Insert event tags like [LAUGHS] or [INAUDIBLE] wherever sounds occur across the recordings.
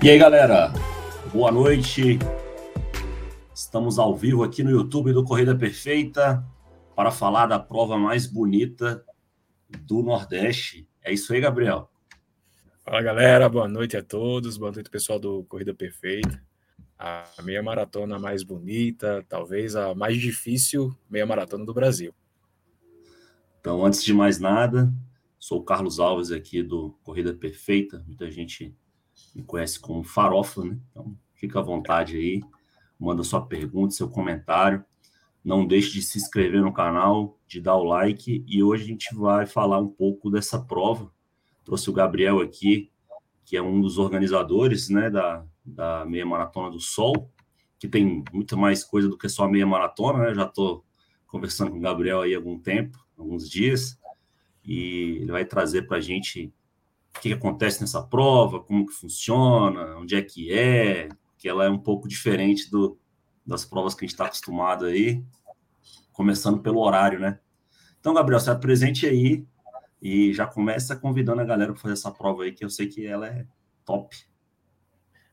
E aí, galera? Boa noite. Estamos ao vivo aqui no YouTube do Corrida Perfeita para falar da prova mais bonita do Nordeste. É isso aí, Gabriel. Fala, galera. Boa noite a todos. Boa noite, pessoal do Corrida Perfeita. A meia maratona mais bonita, talvez a mais difícil meia maratona do Brasil. Então, antes de mais nada, sou o Carlos Alves aqui do Corrida Perfeita. Muita gente conhece como Farofa, né? Então, fica à vontade aí, manda sua pergunta, seu comentário. Não deixe de se inscrever no canal, de dar o like. E hoje a gente vai falar um pouco dessa prova. Trouxe o Gabriel aqui, que é um dos organizadores né, da, da Meia Maratona do Sol, que tem muito mais coisa do que só a meia maratona, né? Já estou conversando com o Gabriel aí há algum tempo, alguns dias, e ele vai trazer para a gente o que, acontece nessa prova, como que funciona, onde é que é, que ela é um pouco diferente do, das provas que a gente está acostumado aí, começando pelo horário, né? Então, Gabriel, se apresente aí e já começa convidando a galera para fazer essa prova aí, que eu sei que ela é top.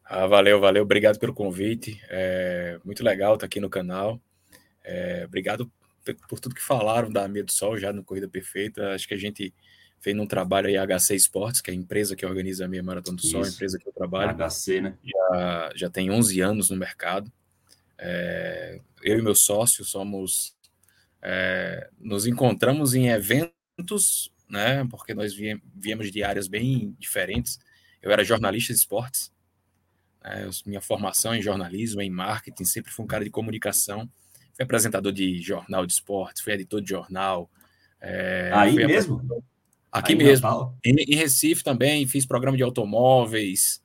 Ah, valeu, valeu. Obrigado pelo convite. É muito legal estar aqui no canal. É, obrigado por tudo que falaram da Meia do Sol já no Corrida Perfeita. Acho que a gente fez um trabalho aí, HC Esportes, que é a empresa que organiza a minha Maratona do Sol, a empresa que eu trabalho. HC, né? Já, já tem 11 anos no mercado. É, eu e meu sócio somos. É, nos encontramos em eventos, né? Porque nós viemos de áreas bem diferentes. Eu era jornalista de esportes, né, minha formação em jornalismo, em marketing, sempre fui um cara de comunicação. Fui apresentador de jornal de esportes, fui editor de jornal. É, Aí mesmo? Aqui Aí mesmo. Em, em, Recife também, fiz programa de automóveis,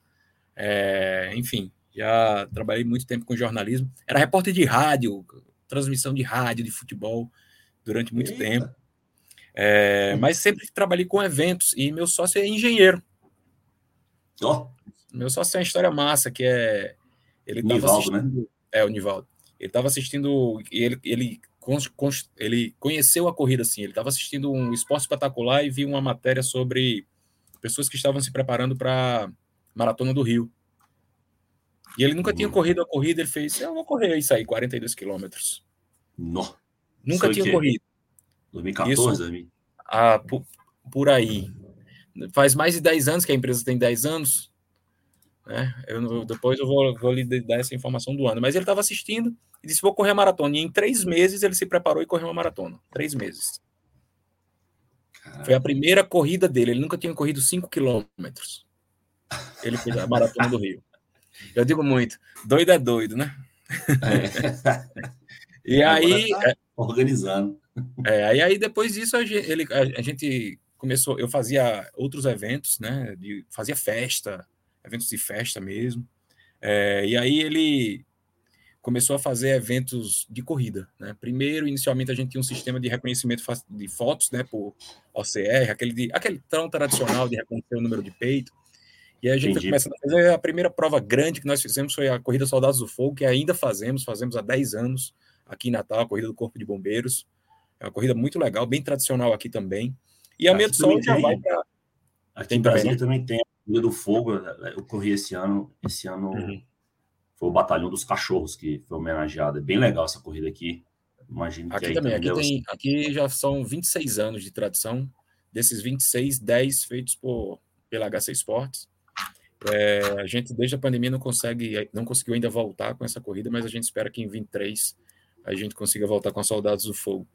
é, enfim, já trabalhei muito tempo com jornalismo. Era repórter de rádio, transmissão de rádio, de futebol, durante muito Eita. tempo. É, mas sempre trabalhei com eventos e meu sócio é engenheiro. Oh. Meu sócio tem uma história massa, que é. Ele Nivaldo, né? É, o Nivaldo. Ele estava assistindo. Ele, ele ele conheceu a corrida assim. Ele estava assistindo um esporte espetacular e viu uma matéria sobre pessoas que estavam se preparando para maratona do Rio. E ele nunca tinha uhum. corrido a corrida. Ele fez: Eu vou correr isso aí, 42 quilômetros. Nunca tinha que... corrido. 2014, isso, ah, por, por aí. Faz mais de 10 anos que a empresa tem 10 anos. Né? Eu, depois eu vou, vou lhe dar essa informação do ano. Mas ele estava assistindo e disse: Vou correr a maratona. E em três meses ele se preparou e correu uma maratona. Três meses. Foi a primeira corrida dele. Ele nunca tinha corrido cinco quilômetros. Ele fez a maratona do Rio. Eu digo muito: doido é doido, né? É. [LAUGHS] e aí. Tá é organizando. É, aí, aí depois disso a gente, ele, a, a, gente começou. Eu fazia outros eventos, né? De, fazia festa, eventos de festa mesmo. É, e aí ele começou a fazer eventos de corrida. Né? Primeiro, inicialmente, a gente tinha um sistema de reconhecimento de fotos né, por OCR, aquele, de, aquele tão tradicional de reconhecer o número de peito. E aí a gente começa a fazer a primeira prova grande que nós fizemos foi a Corrida Soldados do Fogo, que ainda fazemos, fazemos há 10 anos aqui em Natal, a Corrida do Corpo de Bombeiros. É uma corrida muito legal, bem tradicional aqui também. E a Meia do Sol já vai para. Aqui em Brasília também tem Corrida do Fogo, eu corri esse ano, esse ano uhum foi o Batalhão dos Cachorros que foi homenageado. É bem legal essa corrida aqui. Imagino aqui que também, aqui, tem, aqui já são 26 anos de tradição. Desses 26, 10 feitos por, pela HC Sports. É, a gente, desde a pandemia, não consegue, não conseguiu ainda voltar com essa corrida, mas a gente espera que em 23 a gente consiga voltar com Soldados do Fogo.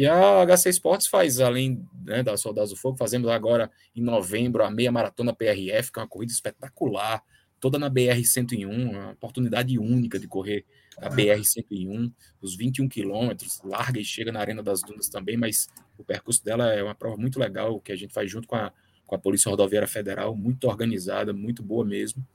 E a HC Sports faz, além né, da Soldados do Fogo, fazemos agora em novembro a meia maratona PRF, que é uma corrida espetacular toda na BR-101, uma oportunidade única de correr a BR-101, os 21 quilômetros, larga e chega na Arena das Dunas também, mas o percurso dela é uma prova muito legal, que a gente faz junto com a, com a Polícia Rodoviária Federal, muito organizada, muito boa mesmo.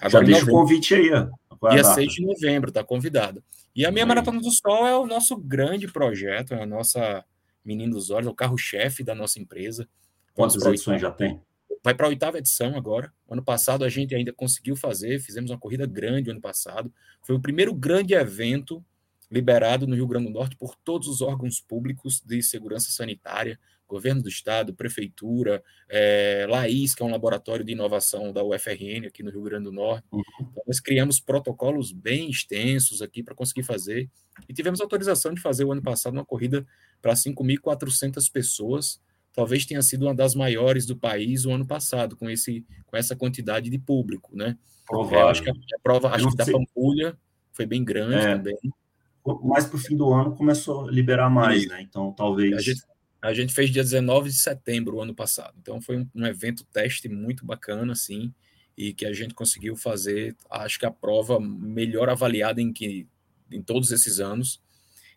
Agora, Já deixa o convite aí, ó. Dia 6 de novembro, está convidada. E a minha Maratona do Sol é o nosso grande projeto, é a nossa Menino dos Olhos, é o carro-chefe da nossa empresa. Quantas edições já tem? vai para a oitava edição agora. Ano passado a gente ainda conseguiu fazer, fizemos uma corrida grande ano passado. Foi o primeiro grande evento liberado no Rio Grande do Norte por todos os órgãos públicos de segurança sanitária, governo do estado, prefeitura, é, Laís, que é um laboratório de inovação da UFRN aqui no Rio Grande do Norte. Uhum. Então, nós criamos protocolos bem extensos aqui para conseguir fazer e tivemos autorização de fazer o ano passado uma corrida para 5.400 pessoas. Talvez tenha sido uma das maiores do país o ano passado, com, esse, com essa quantidade de público, né? É, acho que a, a prova acho que da Pampulha foi bem grande é, também. Mais para o fim do ano começou a liberar mais, né? Então talvez. A gente, fez dia 19 de setembro, ano passado. Então foi um, um, evento teste muito bacana, assim, e que a gente conseguiu fazer, acho que a prova melhor avaliada em, que, em todos esses anos.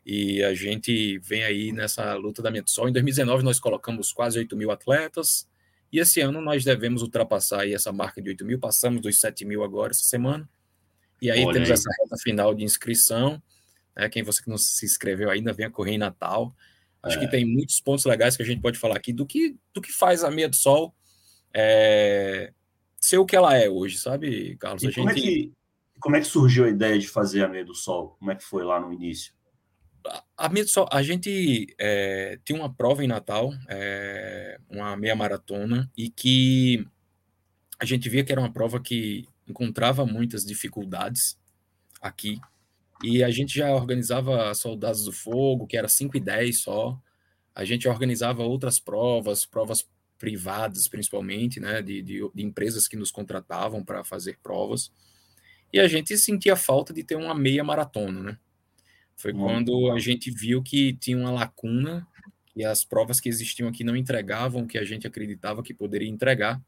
E a gente vem aí nessa luta da Sol. Em 2019 nós colocamos quase 8 mil atletas, e esse ano nós devemos ultrapassar aí essa marca de 8 mil, passamos dos 7 mil agora essa semana. E aí Olha temos aí. essa reta final de inscrição. Né? Quem você que não se inscreveu ainda, venha correr em Natal. Acho é. que tem muitos pontos legais que a gente pode falar aqui do que, do que faz a meia do sol é, ser o que ela é hoje, sabe, Carlos? E como, é gente... é que, como é que surgiu a ideia de fazer a meia do sol? Como é que foi lá no início? A meia do sol, a gente é, tem uma prova em Natal, é, uma meia maratona, e que a gente via que era uma prova que encontrava muitas dificuldades aqui e a gente já organizava Soldados do Fogo, que era 5 e 10 só. A gente organizava outras provas, provas privadas principalmente, né, de, de, de empresas que nos contratavam para fazer provas. E a gente sentia falta de ter uma meia maratona, né? Foi hum. quando a gente viu que tinha uma lacuna e as provas que existiam aqui não entregavam o que a gente acreditava que poderia entregar.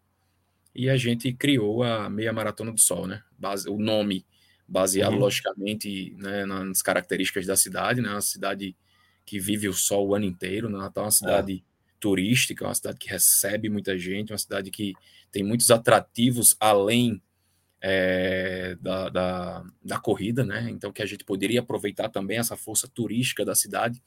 E a gente criou a Meia Maratona do Sol, né? Base, o nome baseado, uhum. logicamente, né, nas características da cidade, né, uma cidade que vive o sol o ano inteiro, né, Natal é uma cidade é. turística, uma cidade que recebe muita gente, uma cidade que tem muitos atrativos além é, da, da, da, corrida, né, então que a gente poderia aproveitar também essa força turística da cidade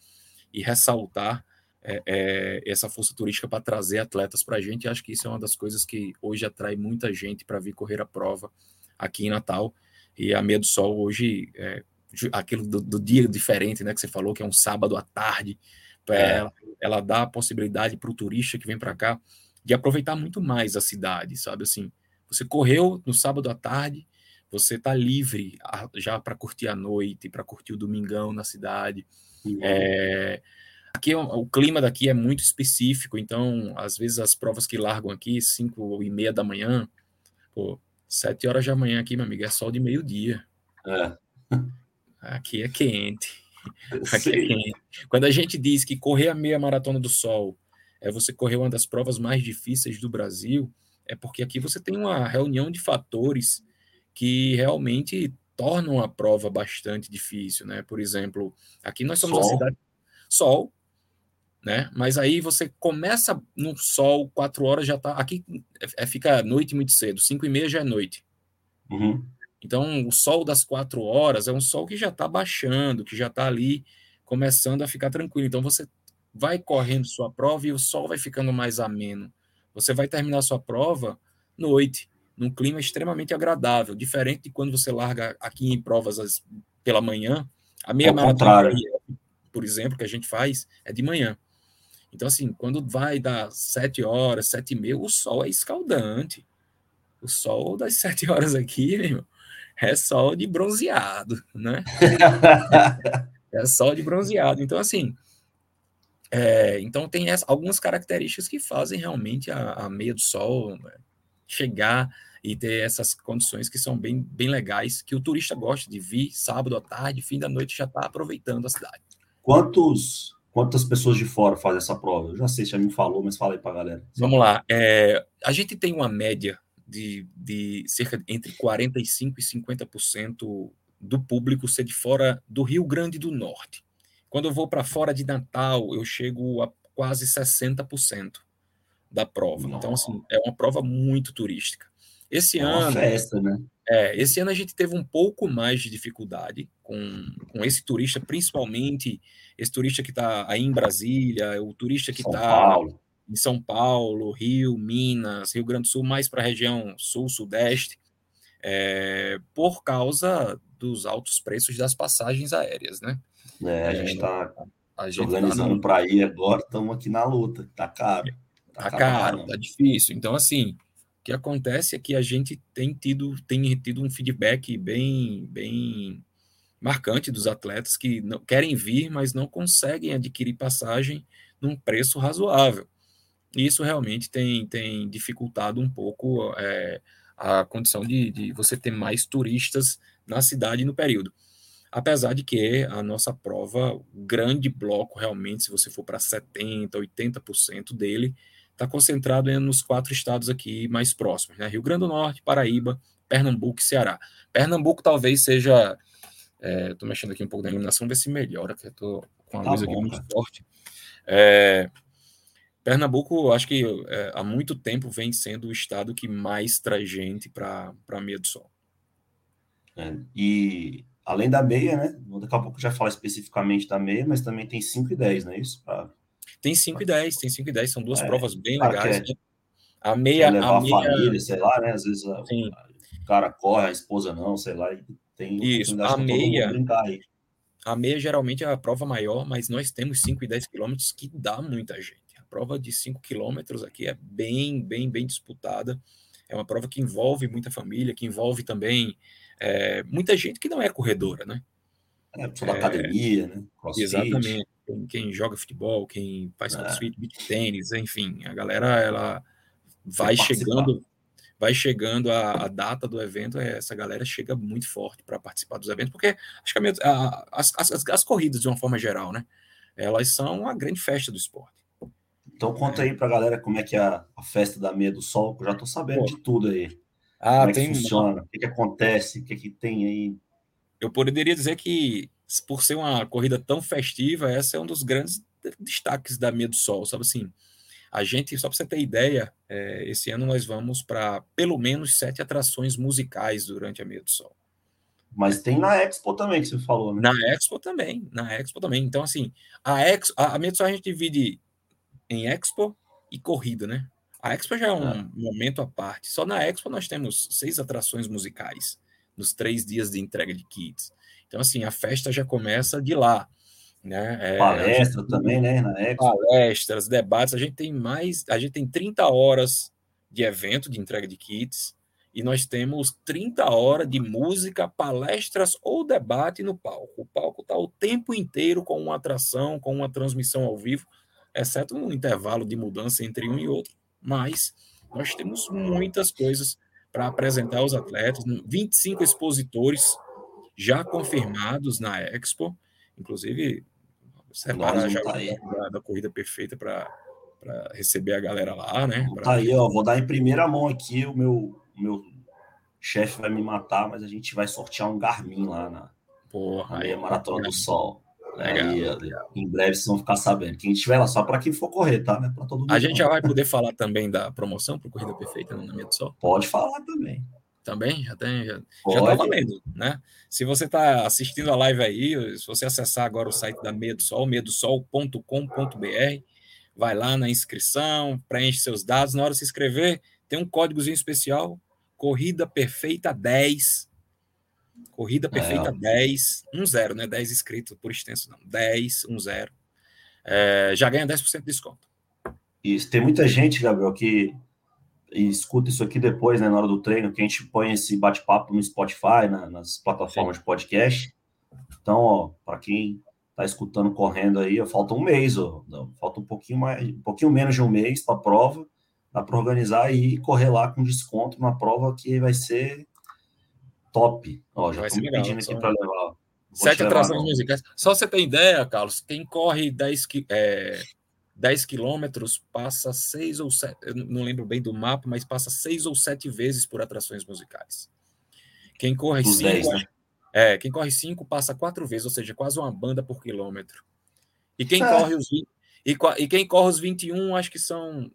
e ressaltar é, é, essa força turística para trazer atletas para a gente. Acho que isso é uma das coisas que hoje atrai muita gente para vir correr a prova aqui em Natal. E a Meia do Sol hoje, é, aquilo do, do, dia diferente, né, que você falou, que é um sábado à tarde, é. ela, ela dá a possibilidade para o turista que vem para cá de aproveitar muito mais a cidade, sabe? Assim, você correu no sábado à tarde, você está livre já para curtir a noite, para curtir o domingão na cidade. Uhum. É, aqui o, o, clima daqui é muito específico, então às vezes as provas que largam aqui, 5 e meia da manhã, pô, Sete horas da manhã aqui, meu amigo, é sol de meio-dia. É. Aqui é quente. Aqui é quente. Quando a gente diz que correr a meia maratona do sol é você correr uma das provas mais difíceis do Brasil, é porque aqui você tem uma reunião de fatores que realmente tornam a prova bastante difícil, né? Por exemplo, aqui nós somos sol. uma cidade sol, né? Mas aí você começa no sol, quatro horas já tá. Aqui é, é fica noite muito cedo, cinco e meia já é noite. Uhum. Então, o sol das quatro horas é um sol que já está baixando, que já está ali começando a ficar tranquilo. Então, você vai correndo sua prova e o sol vai ficando mais ameno. Você vai terminar sua prova noite, num clima extremamente agradável, diferente de quando você larga aqui em provas pela manhã. A meia maratona, por exemplo, que a gente faz é de manhã. Então, assim, quando vai dar sete horas, sete e meia, o sol é escaldante. O sol das [LAUGHS] sete horas aqui, meu irmão, é sol de bronzeado, né? [LAUGHS] é sol de bronzeado. Então, assim, é, então tem essa, algumas características que fazem realmente a, a meia do sol né, chegar e ter essas condições que são bem, bem legais, que o turista gosta de vir sábado à tarde, fim da noite já está aproveitando a cidade. Quantos Quantas pessoas de fora fazem essa prova? Eu já sei, já me falou, mas fala aí para a galera. Vamos lá. É, a gente tem uma média de, de cerca de entre 45% e 50% do público ser de fora do Rio Grande do Norte. Quando eu vou para fora de Natal, eu chego a quase 60% da prova. Nossa. Então, assim, é uma prova muito turística. Esse é ano. festa, né? É, esse ano a gente teve um pouco mais de dificuldade com, com esse turista, principalmente esse turista que está aí em Brasília, o turista que está em São Paulo, Rio, Minas, Rio Grande do Sul, mais para a região sul-sudeste, é, por causa dos altos preços das passagens aéreas, né? É, a gente está gente tá organizando tá para ir agora, estamos aqui na luta, tá caro. Tá, tá caro, tá difícil. Então, assim, que acontece é que a gente tem tido, tem tido um feedback bem, bem marcante dos atletas que não, querem vir, mas não conseguem adquirir passagem num preço razoável. E isso realmente tem, tem dificultado um pouco é, a condição de, de você ter mais turistas na cidade no período. Apesar de que a nossa prova, grande bloco realmente, se você for para 70%, 80% dele, está concentrado nos quatro estados aqui mais próximos, né? Rio Grande do Norte, Paraíba, Pernambuco e Ceará. Pernambuco talvez seja. Estou é, mexendo aqui um pouco na iluminação, ver se melhora, que estou com a tá luz bom, aqui muito cara. forte. É, Pernambuco, acho que é, há muito tempo vem sendo o estado que mais traz gente para a meia do sol. É, e além da meia, né? Daqui a pouco já falar especificamente da meia, mas também tem 5 e 10, não é isso? Pra... Tem 5 e 10, tem 5 e 10, são duas é, provas bem legais. Quer, a meia. Levar a, meia... família, sei lá, né? Às vezes a, o cara corre, a esposa não, sei lá, e tem isso, a meia. A meia geralmente é a prova maior, mas nós temos 5 e 10 quilômetros que dá muita gente prova de 5 quilômetros aqui é bem, bem, bem disputada. É uma prova que envolve muita família, que envolve também é, muita gente que não é corredora, né? É, pessoa da academia, né? Crossfit. Exatamente. Quem, quem, joga futebol, quem faz é. crossfit, beat tênis, enfim, a galera ela vai chegando, vai chegando a, a, data do evento, é, essa galera chega muito forte para participar dos eventos, porque acho que a, a, as, as, as corridas, de uma forma geral, né? Elas são a grande festa do esporte. Então conta aí pra galera como é que é a, a festa da Meia do Sol, que eu já tô sabendo Pô. de tudo aí. Ah, como é tem... que funciona, o que, que acontece, o que, que tem aí. Eu poderia dizer que, por ser uma corrida tão festiva, essa é um dos grandes destaques da Meia do Sol, sabe assim? A gente, só para você ter ideia, é, esse ano nós vamos para pelo menos sete atrações musicais durante a Meia do Sol. Mas tem na Expo também, que você falou, né? Na Expo também, na Expo também. Então, assim, a Expo, a, a Meia do Sol a gente divide em Expo e corrida, né? A Expo já é um ah. momento à parte. Só na Expo nós temos seis atrações musicais nos três dias de entrega de kits. Então, assim, a festa já começa de lá. Né? É, Palestra gente, também, né? Na Expo. Palestras, debates. A gente tem mais, a gente tem 30 horas de evento de entrega de kits e nós temos 30 horas de música, palestras ou debate no palco. O palco está o tempo inteiro com uma atração, com uma transmissão ao vivo exceto um intervalo de mudança entre um e outro, mas nós temos muitas coisas para apresentar aos atletas, 25 expositores já confirmados na Expo, inclusive separar já tá da, da, corrida perfeita para receber a galera lá, né? Pra... Tá aí, ó, vou dar em primeira mão aqui, o meu, meu chefe vai me matar, mas a gente vai sortear um Garmin lá na, Porra, na Maratona do Sol. Legal, aí, legal. Em breve vocês vão ficar sabendo. Quem estiver lá, só para quem for correr, tá? Né? todo mundo. A gente já vai poder falar também da promoção para Corrida Perfeita no Meia do Sol? Pode falar também. Também? Já tem. Já, já tá valendo, né? Se você está assistindo a live aí, se você acessar agora o site da Meia do Sol, meiadosol.com.br, vai lá na inscrição, preenche seus dados. Na hora de se inscrever, tem um códigozinho especial, Corrida Perfeita 10 Corrida Perfeita é. 10, 1 0, né? 10 inscritos por extenso, não. 10, 1 0. É, já ganha 10% de desconto. Isso. Tem muita gente, Gabriel, que escuta isso aqui depois, né, na hora do treino, que a gente põe esse bate-papo no Spotify, na, nas plataformas Sim. de podcast. Então, ó, para quem tá escutando correndo aí, ó, falta um mês, ó, falta um pouquinho mais, um pouquinho menos de um mês para a prova, dá para organizar e correr lá com desconto uma prova que vai ser top. Ó, já estou pedindo aqui para levar. Sete atrações musicais. Só você ter ideia, Carlos, quem corre 10, é, 10 quilômetros passa seis ou sete, eu não lembro bem do mapa, mas passa seis ou sete vezes por atrações musicais. Quem corre Os cinco, 10, né? é, quem corre cinco passa quatro vezes, ou seja, quase uma banda por quilômetro. E quem é. corre os e, e quem corre os 21, acho que são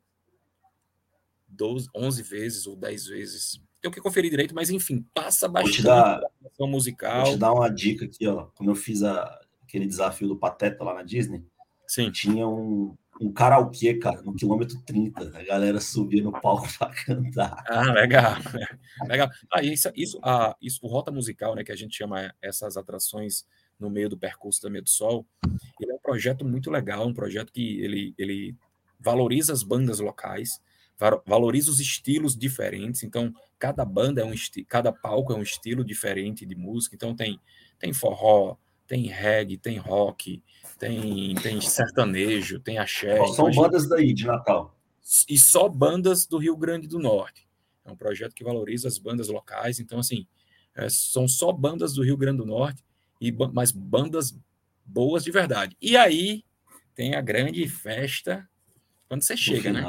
12, 11 vezes ou 10 vezes tenho que conferir direito, mas enfim, passa bastante dar, musical. Vou te dar uma dica aqui, ó. Quando eu fiz a, aquele desafio do Pateta lá na Disney, Sim. tinha um, um karaokê, cara, no quilômetro 30. A galera subia no palco [LAUGHS] para cantar. Ah, legal. legal. Ah, isso, isso, ah, isso, o Rota Musical, né, que a gente chama essas atrações no meio do percurso da Meio do Sol. Ele é um projeto muito legal, um projeto que ele, ele valoriza as bandas locais, valoriza os estilos diferentes. Então, cada banda é um cada palco é um estilo diferente de música. Então, tem, tem forró, tem reggae, tem rock, tem, tem sertanejo, tem axé. são então, bandas gente... daí, de Natal. E só bandas do Rio Grande do Norte. É um projeto que valoriza as bandas locais. Então, assim, é, são só bandas do Rio Grande do Norte, e mas bandas boas de verdade. E aí tem a grande festa quando você chega, né?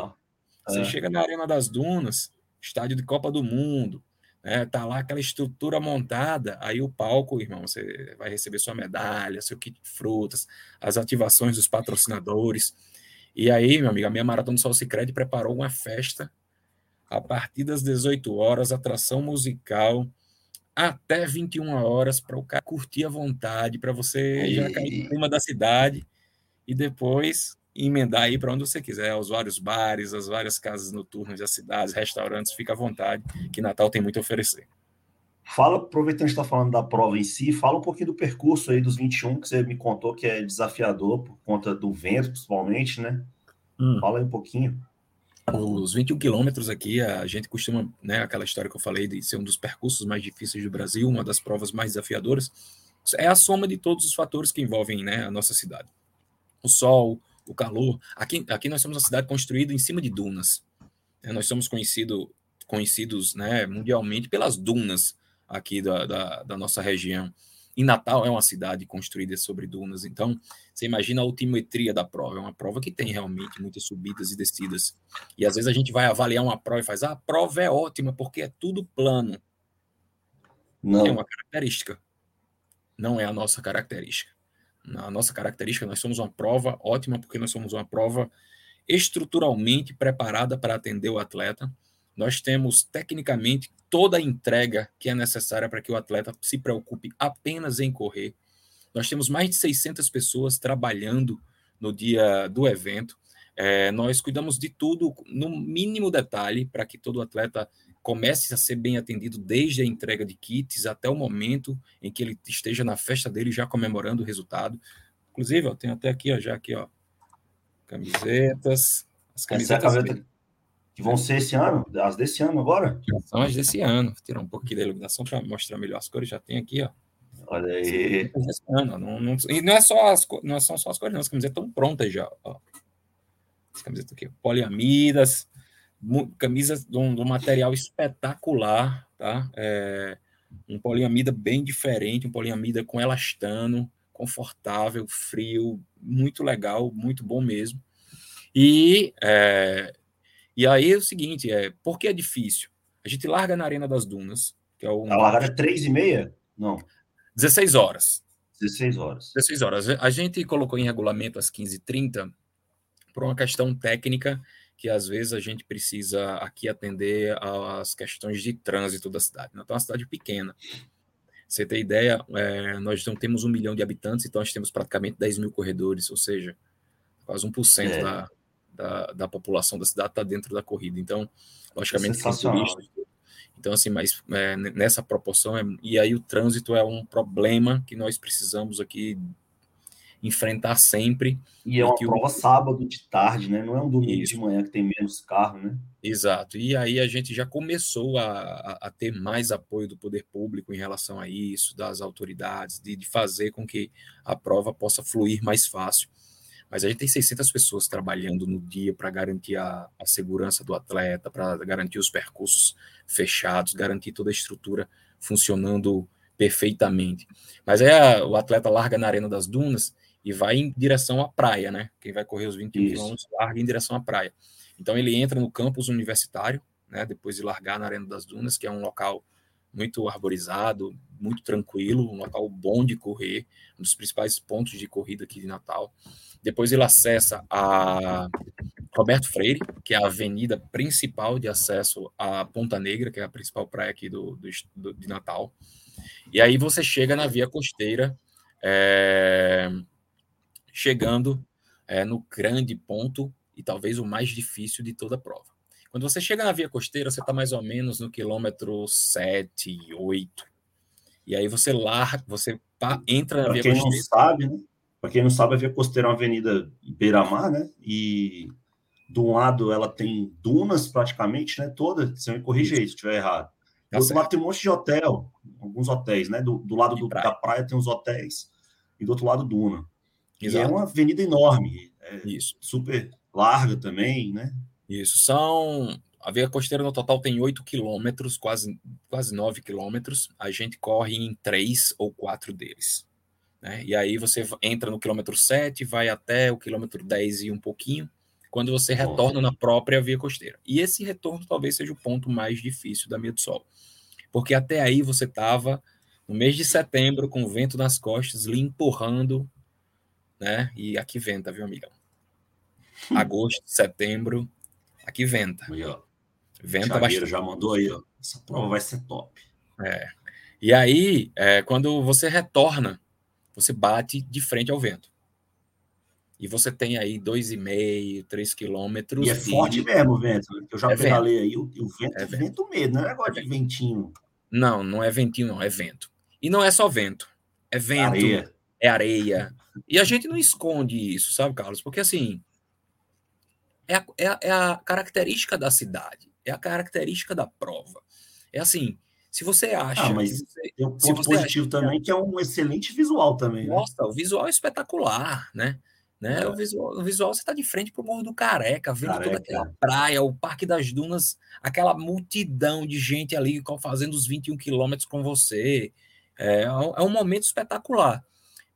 Você é. chega na Arena das Dunas, estádio de Copa do Mundo, né? Tá lá aquela estrutura montada, aí o palco, irmão, você vai receber sua medalha, seu kit de frutas, as ativações dos patrocinadores. E aí, meu amigo, a minha Maratona do Sol Cicred preparou uma festa a partir das 18 horas, atração musical, até 21 horas para o cara curtir à vontade, para você e... já cair em cima da cidade e depois emendar aí para onde você quiser, os vários bares, as várias casas noturnas das cidades, restaurantes, fica à vontade, que Natal tem muito a oferecer. Fala, aproveitando que está falando da prova em si, fala um pouquinho do percurso aí dos 21, que você me contou que é desafiador por conta do vento, principalmente, né? Hum. Fala aí um pouquinho. Os 21 quilômetros aqui, a gente costuma, né, aquela história que eu falei de ser um dos percursos mais difíceis do Brasil, uma das provas mais desafiadoras, é a soma de todos os fatores que envolvem né, a nossa cidade. O sol, o calor. Aqui, aqui nós somos uma cidade construída em cima de dunas. É, nós somos conhecido, conhecidos né, mundialmente pelas dunas aqui da, da, da nossa região. E Natal é uma cidade construída sobre dunas, então você imagina a altimetria da prova. É uma prova que tem realmente muitas subidas e descidas. E às vezes a gente vai avaliar uma prova e faz: ah, a prova é ótima porque é tudo plano. Não. É uma característica. Não é a nossa característica. A nossa característica, nós somos uma prova ótima porque nós somos uma prova estruturalmente preparada para atender o atleta. Nós temos tecnicamente toda a entrega que é necessária para que o atleta se preocupe apenas em correr. Nós temos mais de 600 pessoas trabalhando no dia do evento. É, nós cuidamos de tudo no mínimo detalhe para que todo atleta comece a ser bem atendido desde a entrega de kits até o momento em que ele esteja na festa dele já comemorando o resultado. Inclusive, eu tenho até aqui, ó, já aqui, ó, camisetas. As camisetas Essa que vão ser esse ano, as desse ano agora? São as desse ano. Vou tirar um pouquinho da iluminação para mostrar melhor as cores. Já tem aqui, ó. Olha aí. Ano, não, não, e não é só as não são só as cores, não. As camisetas estão prontas já. Ó. As camisetas aqui, poliamidas, camisas de um, de um, material espetacular, tá? É, um poliamida bem diferente, um poliamida com elastano, confortável, frio, muito legal, muito bom mesmo. E, é, e aí é o seguinte, é, por que é difícil? A gente larga na Arena das Dunas, que é o... A largada é três e meia? Não. 16 horas. 16 horas. 16 horas. A gente colocou em regulamento às 15h30 por uma questão técnica que às vezes a gente precisa aqui atender às questões de trânsito da cidade. Então, é uma cidade pequena. Você tem ideia, é, nós não temos um milhão de habitantes, então nós temos praticamente 10 mil corredores, ou seja, quase 1% é. da, da, da população da cidade está dentro da corrida. Então, logicamente, tem turistas. Então, assim, mas é, nessa proporção, é, e aí o trânsito é um problema que nós precisamos aqui enfrentar sempre. E é uma prova o... sábado de tarde, né? Não é um domingo Isso. de manhã que tem menos carro, né? Exato. E aí a gente já começou a, a, ter mais apoio do poder público em relação a isso, das autoridades, de, de fazer com que a prova possa fluir mais fácil. Mas a gente tem 600 pessoas trabalhando no dia para garantir a, a segurança do atleta, para garantir os percursos fechados, garantir toda a estrutura funcionando perfeitamente. Mas aí a, o atleta larga na Arena das Dunas e vai em direção à praia, né? Quem vai correr os 21 quilômetros larga em direção à praia. Então ele entra no campus universitário, né? Depois de largar na Arena das Dunas, que é um local muito arborizado, muito tranquilo, um local bom de correr, um dos principais pontos de corrida aqui de Natal. Depois ele acessa a Roberto Freire, que é a avenida principal de acesso à Ponta Negra, que é a principal praia aqui do, do de Natal. E aí você chega na via costeira, é, chegando é, no grande ponto e talvez o mais difícil de toda a prova. Quando você chega na via costeira, você está mais ou menos no quilômetro 7, 8. E aí você larga, você entra na Via quem Costeira. não sabe, né? Para quem não sabe, a Via Costeira é uma avenida beira-mar, né? E de um lado ela tem dunas praticamente, né? Toda, você me corrige aí se estiver errado. Do tá outro lado tem um monte de hotel, alguns hotéis, né? Do, do lado do, praia. da praia tem os hotéis e do outro lado duna. Exato. E é uma avenida enorme, é Isso. super larga também, né? Isso, são a via costeira no total tem 8 quilômetros, quase, quase 9 quilômetros. A gente corre em 3 ou 4 deles. Né? E aí você entra no quilômetro 7, vai até o quilômetro 10 e um pouquinho, quando você retorna na própria via costeira. E esse retorno talvez seja o ponto mais difícil da Meia do Sol. Porque até aí você estava no mês de setembro com o vento nas costas, lhe empurrando, né? E aqui venta, viu, amigão? Agosto, setembro, aqui venta. Aí, ó. Venta bastante. já mandou aí, ó. Essa prova vai ser top. É. E aí, é, quando você retorna, você bate de frente ao vento. E você tem aí dois e meio, três quilômetros. E é forte mesmo o vento. Né? Eu já é pedalei vento. aí, o, o vento é, é vento. vento mesmo, não é negócio de ventinho. Não, não é ventinho, não, é vento. E não é só vento, é vento, areia. é areia. E a gente não esconde isso, sabe, Carlos? Porque assim, é a, é a, é a característica da cidade é a característica da prova. É assim, se você acha. Ah, mas você, tem um ponto positivo acha, também, que é um excelente visual também. Né? Nossa, o visual é espetacular, né? né? É. O, visual, o visual você está de frente para o Morro do Careca, vendo Careca. toda aquela praia, o Parque das Dunas, aquela multidão de gente ali fazendo os 21 quilômetros com você. É, é um momento espetacular.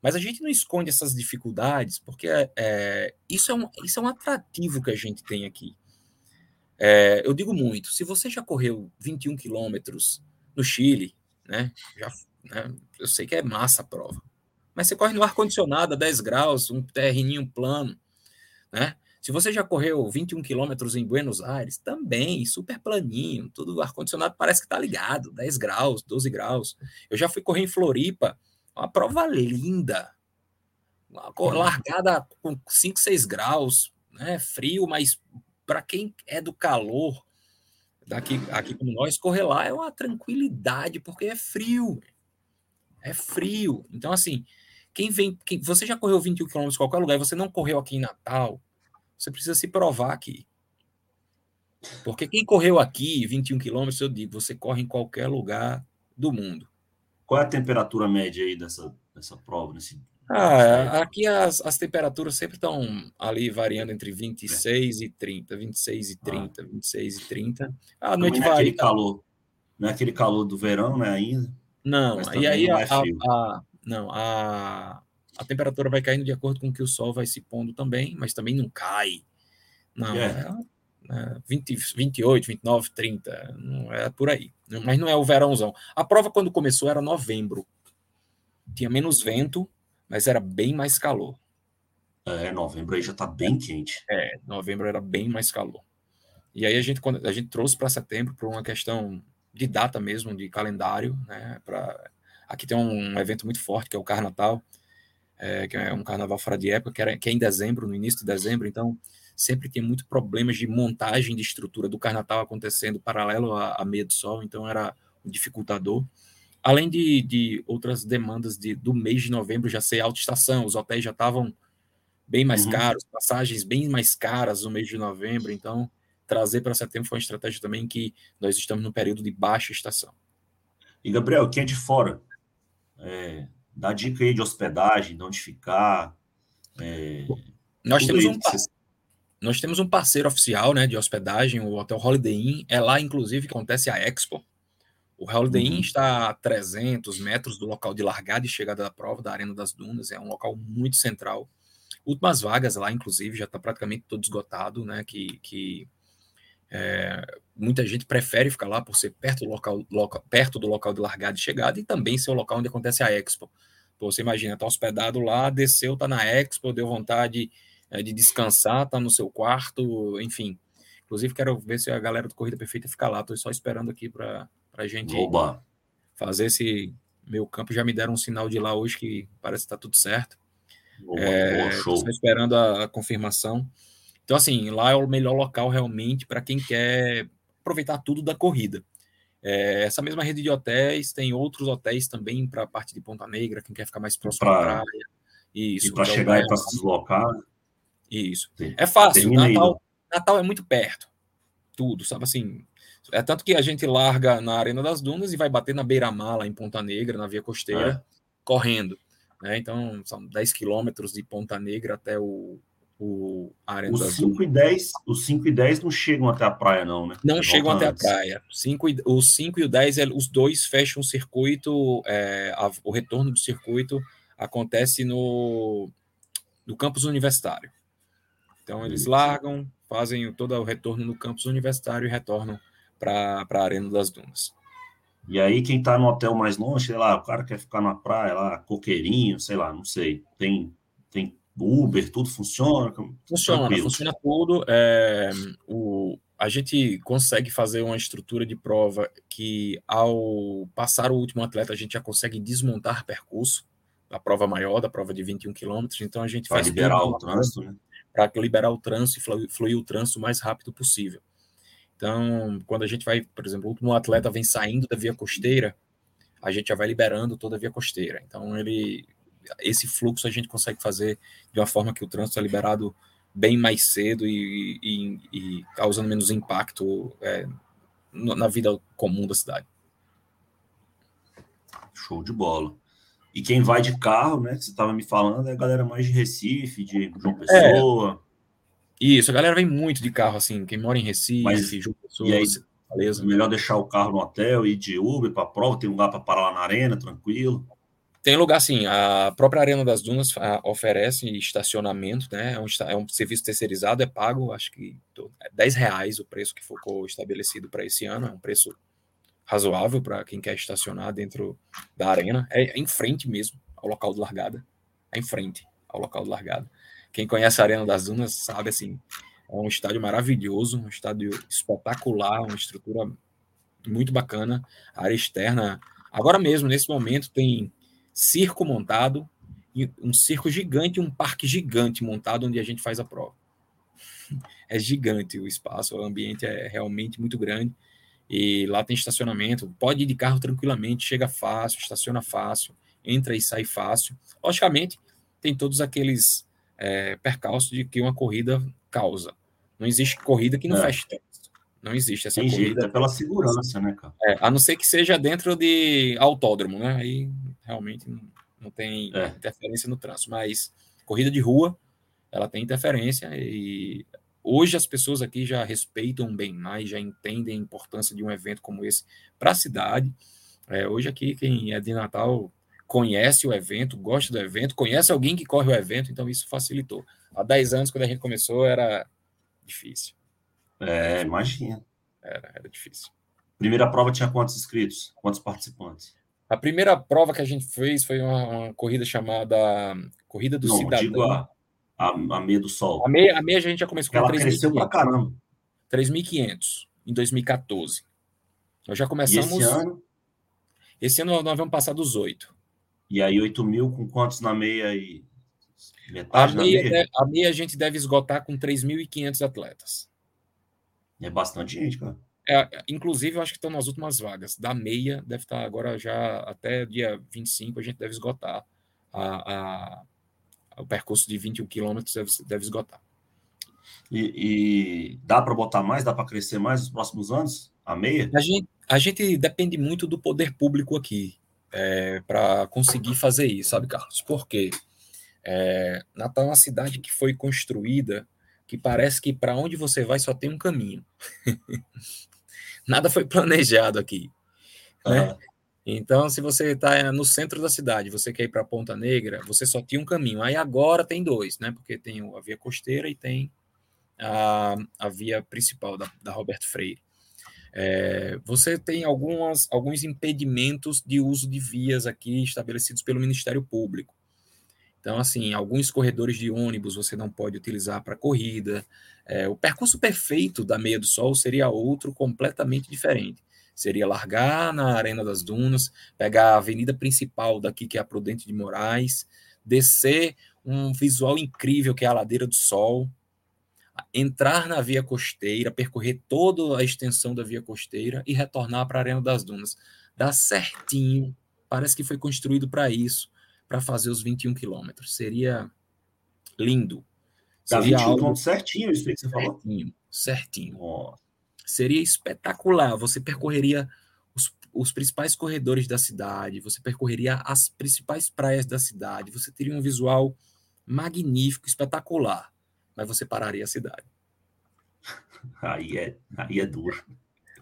Mas a gente não esconde essas dificuldades, porque é, isso, é um, isso é um atrativo que a gente tem aqui. É, eu digo muito, se você já correu 21 quilômetros no Chile, né, já, né, eu sei que é massa a prova, mas você corre no ar-condicionado a 10 graus, um terreninho plano, né? Se você já correu 21 quilômetros em Buenos Aires, também, super planinho, tudo ar-condicionado parece que tá ligado, 10 graus, 12 graus. Eu já fui correr em Floripa, uma prova linda, uma largada com 5, 6 graus, né? Frio, mas para quem é do calor, daqui aqui como nós, correr lá é uma tranquilidade, porque é frio. É frio. Então, assim, quem vem. Quem, você já correu 21 km em qualquer lugar você não correu aqui em Natal, você precisa se provar aqui. Porque quem correu aqui 21 quilômetros, eu digo, você corre em qualquer lugar do mundo. Qual é a temperatura média aí dessa, dessa prova, nesse ah, aqui as, as temperaturas sempre estão ali variando entre 26 e 30, 26 e 30, ah. 26 e 30. A noite não é varia. Aquele calor, não é aquele calor do verão, né, ainda? Não, e aí a, é a, a, não, a, a temperatura vai caindo de acordo com que o sol vai se pondo também, mas também não cai. Não, é, é 20, 28, 29, 30, não é por aí. Mas não é o verãozão. A prova, quando começou, era novembro. Tinha menos vento, mas era bem mais calor. É, novembro aí já está bem quente. É, novembro era bem mais calor. E aí a gente, quando, a gente trouxe para setembro por uma questão de data mesmo, de calendário, né? Pra, aqui tem um evento muito forte que é o Carnatal, é, que é um carnaval fora de época, que, era, que é em dezembro, no início de dezembro, então sempre tem muito problemas de montagem de estrutura do Carnatal acontecendo paralelo à, à meia do sol, então era um dificultador. Além de, de outras demandas de, do mês de novembro já ser alta estação, os hotéis já estavam bem mais uhum. caros, passagens bem mais caras no mês de novembro, então trazer para setembro foi uma estratégia também que nós estamos no período de baixa estação. E Gabriel, quem é de fora, é, dá dica aí de hospedagem, de onde ficar. É, nós temos um. Nós temos um parceiro oficial, né, de hospedagem, o Hotel Holiday Inn. É lá, inclusive, que acontece a Expo. O Holiday Inn uhum. está a 300 metros do local de largada e chegada da prova, da Arena das Dunas, é um local muito central. Últimas vagas lá, inclusive, já está praticamente todo esgotado, né? Que, que é, muita gente prefere ficar lá por ser perto do local, local, perto do local de largada e chegada e também ser o local onde acontece a Expo. Pô, você imagina, tá hospedado lá, desceu, tá na Expo, deu vontade é, de descansar, tá no seu quarto, enfim. Inclusive, quero ver se a galera do Corrida Perfeita fica lá. Estou só esperando aqui para a gente Oba. fazer esse meu campo. Já me deram um sinal de lá hoje que parece que está tudo certo. Estou é, esperando a, a, confirmação. Então, assim, lá é o melhor local realmente para quem quer aproveitar tudo da corrida. É, essa mesma rede de hotéis tem outros hotéis também para a parte de Ponta Negra, quem quer ficar mais próximo pra, da praia. Isso. E para chegar e para se deslocar. Isso. Sim. É fácil. Natal, Natal é muito perto. Tudo, sabe assim. É tanto que a gente larga na Arena das Dunas e vai bater na beira-mala em Ponta Negra, na via costeira, é. correndo. Né? Então, são 10 quilômetros de Ponta Negra até o, o Arena os das 5 Dunas. E 10, os 5 e 10 não chegam até a praia, não, né? Não chegam até antes. a praia. Cinco, os 5 e o 10, é, os dois fecham o circuito, é, a, o retorno do circuito acontece no, no campus universitário. Então, eles largam, fazem todo o retorno no campus universitário e retornam para a Arena das Dunas. E aí, quem está no hotel mais longe, sei lá, o cara quer ficar na praia lá, coqueirinho, sei lá, não sei. Tem, tem Uber, tudo funciona? Funciona, tranquilo. funciona tudo. É, o, a gente consegue fazer uma estrutura de prova que, ao passar o último atleta, a gente já consegue desmontar percurso da prova maior, da prova de 21 quilômetros. Então, a gente vai liberar o trânsito, né? Para liberar o trânsito e fluir, o trânsito o mais rápido possível. Então, quando a gente vai, por exemplo, último atleta vem saindo da via costeira, a gente já vai liberando toda a via costeira. Então, ele, esse fluxo a gente consegue fazer de uma forma que o trânsito é liberado bem mais cedo e, e, e causando menos impacto é, na vida comum da cidade. Show de bola. E quem vai de carro, né? Que você estava me falando, é a galera mais de Recife, de João é. Pessoa. É. Isso, a galera vem muito de carro, assim, quem mora em Recife, Mas, João Pessoa, e aí, beleza. Melhor deixar o carro no hotel, ir de Uber para a prova, tem lugar para parar lá na arena, tranquilo. Tem lugar, sim. A própria Arena das Dunas oferece estacionamento, né? É um, é um, serviço terceirizado, é pago, acho que é 10 reais o preço que ficou estabelecido para esse ano. É um preço razoável para quem quer estacionar dentro da arena. É, é em frente mesmo ao local de largada. É em frente ao local de largada. Quem conhece a Arena das Dunas sabe assim, é um estádio maravilhoso, um estádio espetacular, uma estrutura muito bacana. A área externa, agora mesmo nesse momento tem circo montado, um circo gigante, um parque gigante montado onde a gente faz a prova. [LAUGHS] É gigante o espaço, o ambiente é realmente muito grande e lá tem estacionamento. Pode ir de carro tranquilamente, chega fácil, estaciona fácil, entra e sai fácil. Logicamente, tem todos aqueles é, percalço de que uma corrida causa. Não existe corrida que não é. feche trânsito. Não existe essa Tem corrida. Jeito, é pela segurança, né, cara? É, a não ser que seja dentro de autódromo, né? Aí realmente não, não tem é. interferência no trânsito. Mas corrida de rua, ela tem interferência e hoje as pessoas aqui já respeitam bem mais, já entendem a importância de um evento como esse para a cidade. É, hoje aqui, quem é de Natal conhece o evento, gosta do evento, conhece alguém que corre o evento, então isso facilitou. Há 10 anos, quando a gente começou, era difícil. É, imagina. Era, era difícil. Primeira prova tinha quantos inscritos? Quantos participantes? A primeira prova que a gente fez foi uma, uma corrida chamada Corrida do Não, Cidadão. A, a, meia do Sol. A meia, a meia a gente já começou com Ela 3, cresceu 500. pra caramba. 3.500 em 2014. Nós já começamos. E esse ano? Esse ano nós vamos passar dos oito. E aí 8 mil com quantos na meia e metade a meia, meia? a meia a gente deve esgotar com 3.500 atletas. É bastante gente, cara. É, inclusive, eu acho que estão nas últimas vagas. Da meia, deve estar agora já até dia 25, a gente deve esgotar. A, a, o percurso de 21 quilômetros deve, deve esgotar. E, e dá para botar mais? Dá para crescer mais nos próximos anos? A meia? A gente, a gente depende muito do poder público aqui é, para conseguir fazer isso, sabe, Carlos? Porque é, Natal é uma cidade que foi construída que parece que para onde você vai só tem um caminho. [LAUGHS] Nada foi planejado aqui. Né? Então, se você está no centro da cidade, você quer ir para Ponta Negra, você só tinha um caminho. Aí agora tem dois, né? Porque tem a via costeira e tem a, a via principal da, da Roberto Freire. É, você tem algumas, alguns impedimentos de uso de vias aqui estabelecidos pelo Ministério Público. Então, assim, alguns corredores de ônibus você não pode utilizar para corrida. É, o percurso perfeito da Meia do Sol seria outro completamente diferente. Seria largar na Arena das Dunas, pegar a avenida principal daqui, que é a Prudente de Moraes, descer um visual incrível que é a Ladeira do Sol, entrar na via costeira, percorrer toda a extensão da via costeira e retornar para a Arena das Dunas. Dá certinho, parece que foi construído para isso, para fazer os 21 quilômetros. Seria lindo. Dá Seria 21 algo... certinho, isso aí que você falou? Certinho, certinho. Oh. Seria espetacular. Você percorreria os, os principais corredores da cidade, você percorreria as principais praias da cidade, você teria um visual magnífico, espetacular, mas você pararia a cidade. [LAUGHS] Aí é, aí é duro.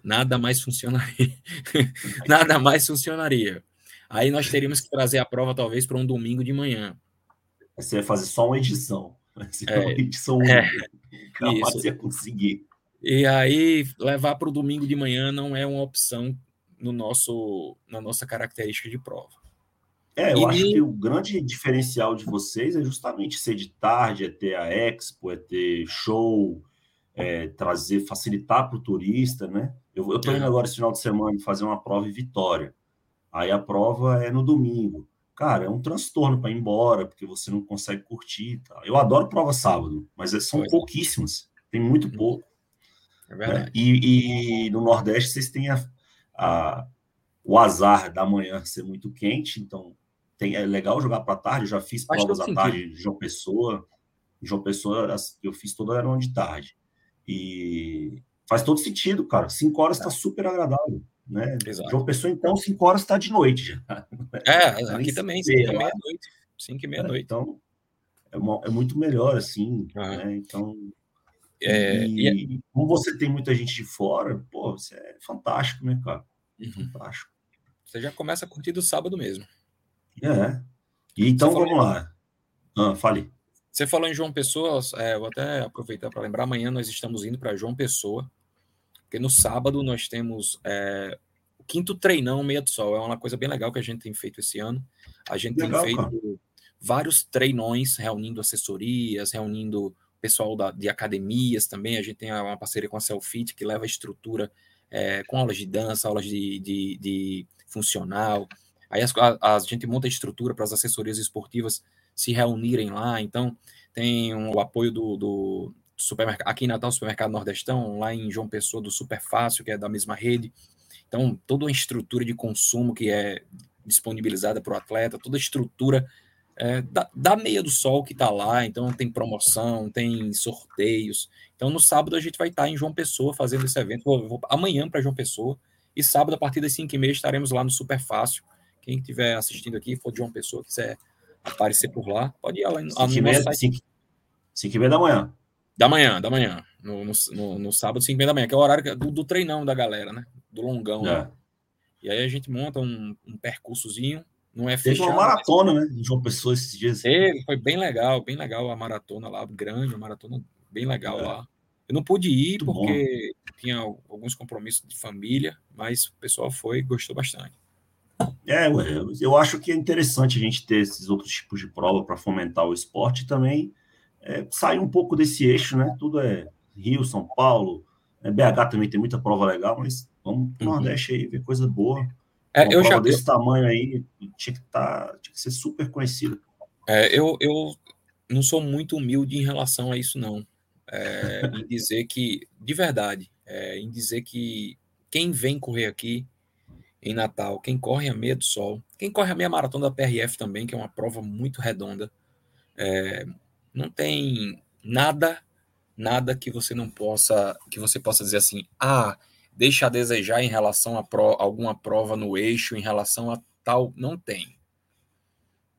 Nada mais funcionaria. [LAUGHS] Nada mais funcionaria. Aí nós teríamos que trazer a prova, talvez, para um domingo de manhã. Você vai fazer só uma edição. Vai ser é, uma edição é, única. Isso. Você conseguir. E aí, levar para o domingo de manhã não é uma opção no nosso, na nossa característica de prova. É, eu e... acho que o grande diferencial de vocês é justamente ser de tarde, é ter a expo, é ter show, é trazer, facilitar para o turista, né? Eu estou indo agora esse final de semana fazer uma prova em Vitória. Aí a prova é no domingo. Cara, é um transtorno para ir embora, porque você não consegue curtir. Tá? Eu adoro prova sábado, mas é, são pouquíssimas, tem muito uhum. pouco. É verdade. Né? E, e, no Nordeste vocês têm a, a, o azar da manhã ser muito quente, então tem, é legal jogar para tarde. Eu já fiz provas à tarde de João Pessoa. João Pessoa, eu fiz toda eram de tarde. E faz todo sentido, cara. Cinco horas está super agradável. Né? Exato. João Pessoa, então, cinco horas está de noite já. [LAUGHS] É, [LAUGHS] aqui também, cinco e meia-noite. Cinco e meia-noite. É, então, é, uma, é, muito melhor, assim. Uhum. Né? Então, é, e, e, como você tem muita gente de fora, pô, isso é fantástico, né, cara? Uhum. Fantástico. Você já começa a curtir do sábado mesmo. É. E então vamos lá. Ah, fale. Você falou em João Pessoa, é, vou até aproveitar para lembrar, amanhã nós estamos indo para João Pessoa, porque no sábado nós temos é, o quinto treinão Meia do Sol, é uma coisa bem legal que a gente tem feito esse ano. A gente legal, tem feito cara. vários treinões, reunindo assessorias, reunindo pessoal da, de academias também. A gente tem uma parceria com a Selfit, que leva a estrutura é, com aulas de dança, aulas de, de, de funcional. Aí a, a, gente monta a estrutura para as assessorias esportivas se reunirem lá. Então, tem um, o apoio do, do supermercado, aqui em Natal, Supermercado Nordestão, lá em João Pessoa, do Super Fácil, que é da mesma rede. Então, toda uma estrutura de consumo que é disponibilizada para o atleta, toda a estrutura é, da, da, Meia do Sol que está lá, então tem promoção, tem sorteios. Então no sábado a gente vai estar tá em João Pessoa fazendo esse evento. Vou, vou amanhã para João Pessoa e sábado a partir das 5 e meia estaremos lá no Super Fácil. Quem estiver assistindo aqui, for de João Pessoa, quiser aparecer por lá, pode ir lá no, 5 e meia, 5, 5 e meia da manhã. Da manhã, da manhã. No, no, no, no sábado, 5 e meia da manhã, que é o horário do, do treinão da galera, né? Do longão. É. E aí a gente monta um, um percursozinho não é fechado. Teve uma maratona, né? De João Pessoa esses dias. Teve, foi bem legal, bem legal a maratona lá, grande, uma maratona bem legal é. lá. Eu não pude ir Muito porque bom. tinha alguns compromissos de família, mas o pessoal foi e gostou bastante. É, eu acho que é interessante a gente ter esses outros tipos de prova para fomentar o esporte e também é, sair um pouco desse eixo, né? Tudo é Rio, São Paulo, é, BH também tem muita prova legal, mas vamos para o uhum. Nordeste aí ver coisa boa. É, Uma eu já desse tamanho aí tinha que, tá, tinha que ser super conhecido. É, eu, eu não sou muito humilde em relação a isso, não. É, em dizer que, de verdade, é, em dizer que quem vem correr aqui em Natal, quem corre a meia do sol, quem corre a meia maratona da PRF também, que é uma prova muito redonda, é, não tem nada, nada que você não possa, que você possa dizer assim, ah, deixa a desejar em relação a pro, alguma prova no eixo, em relação a tal. Não tem.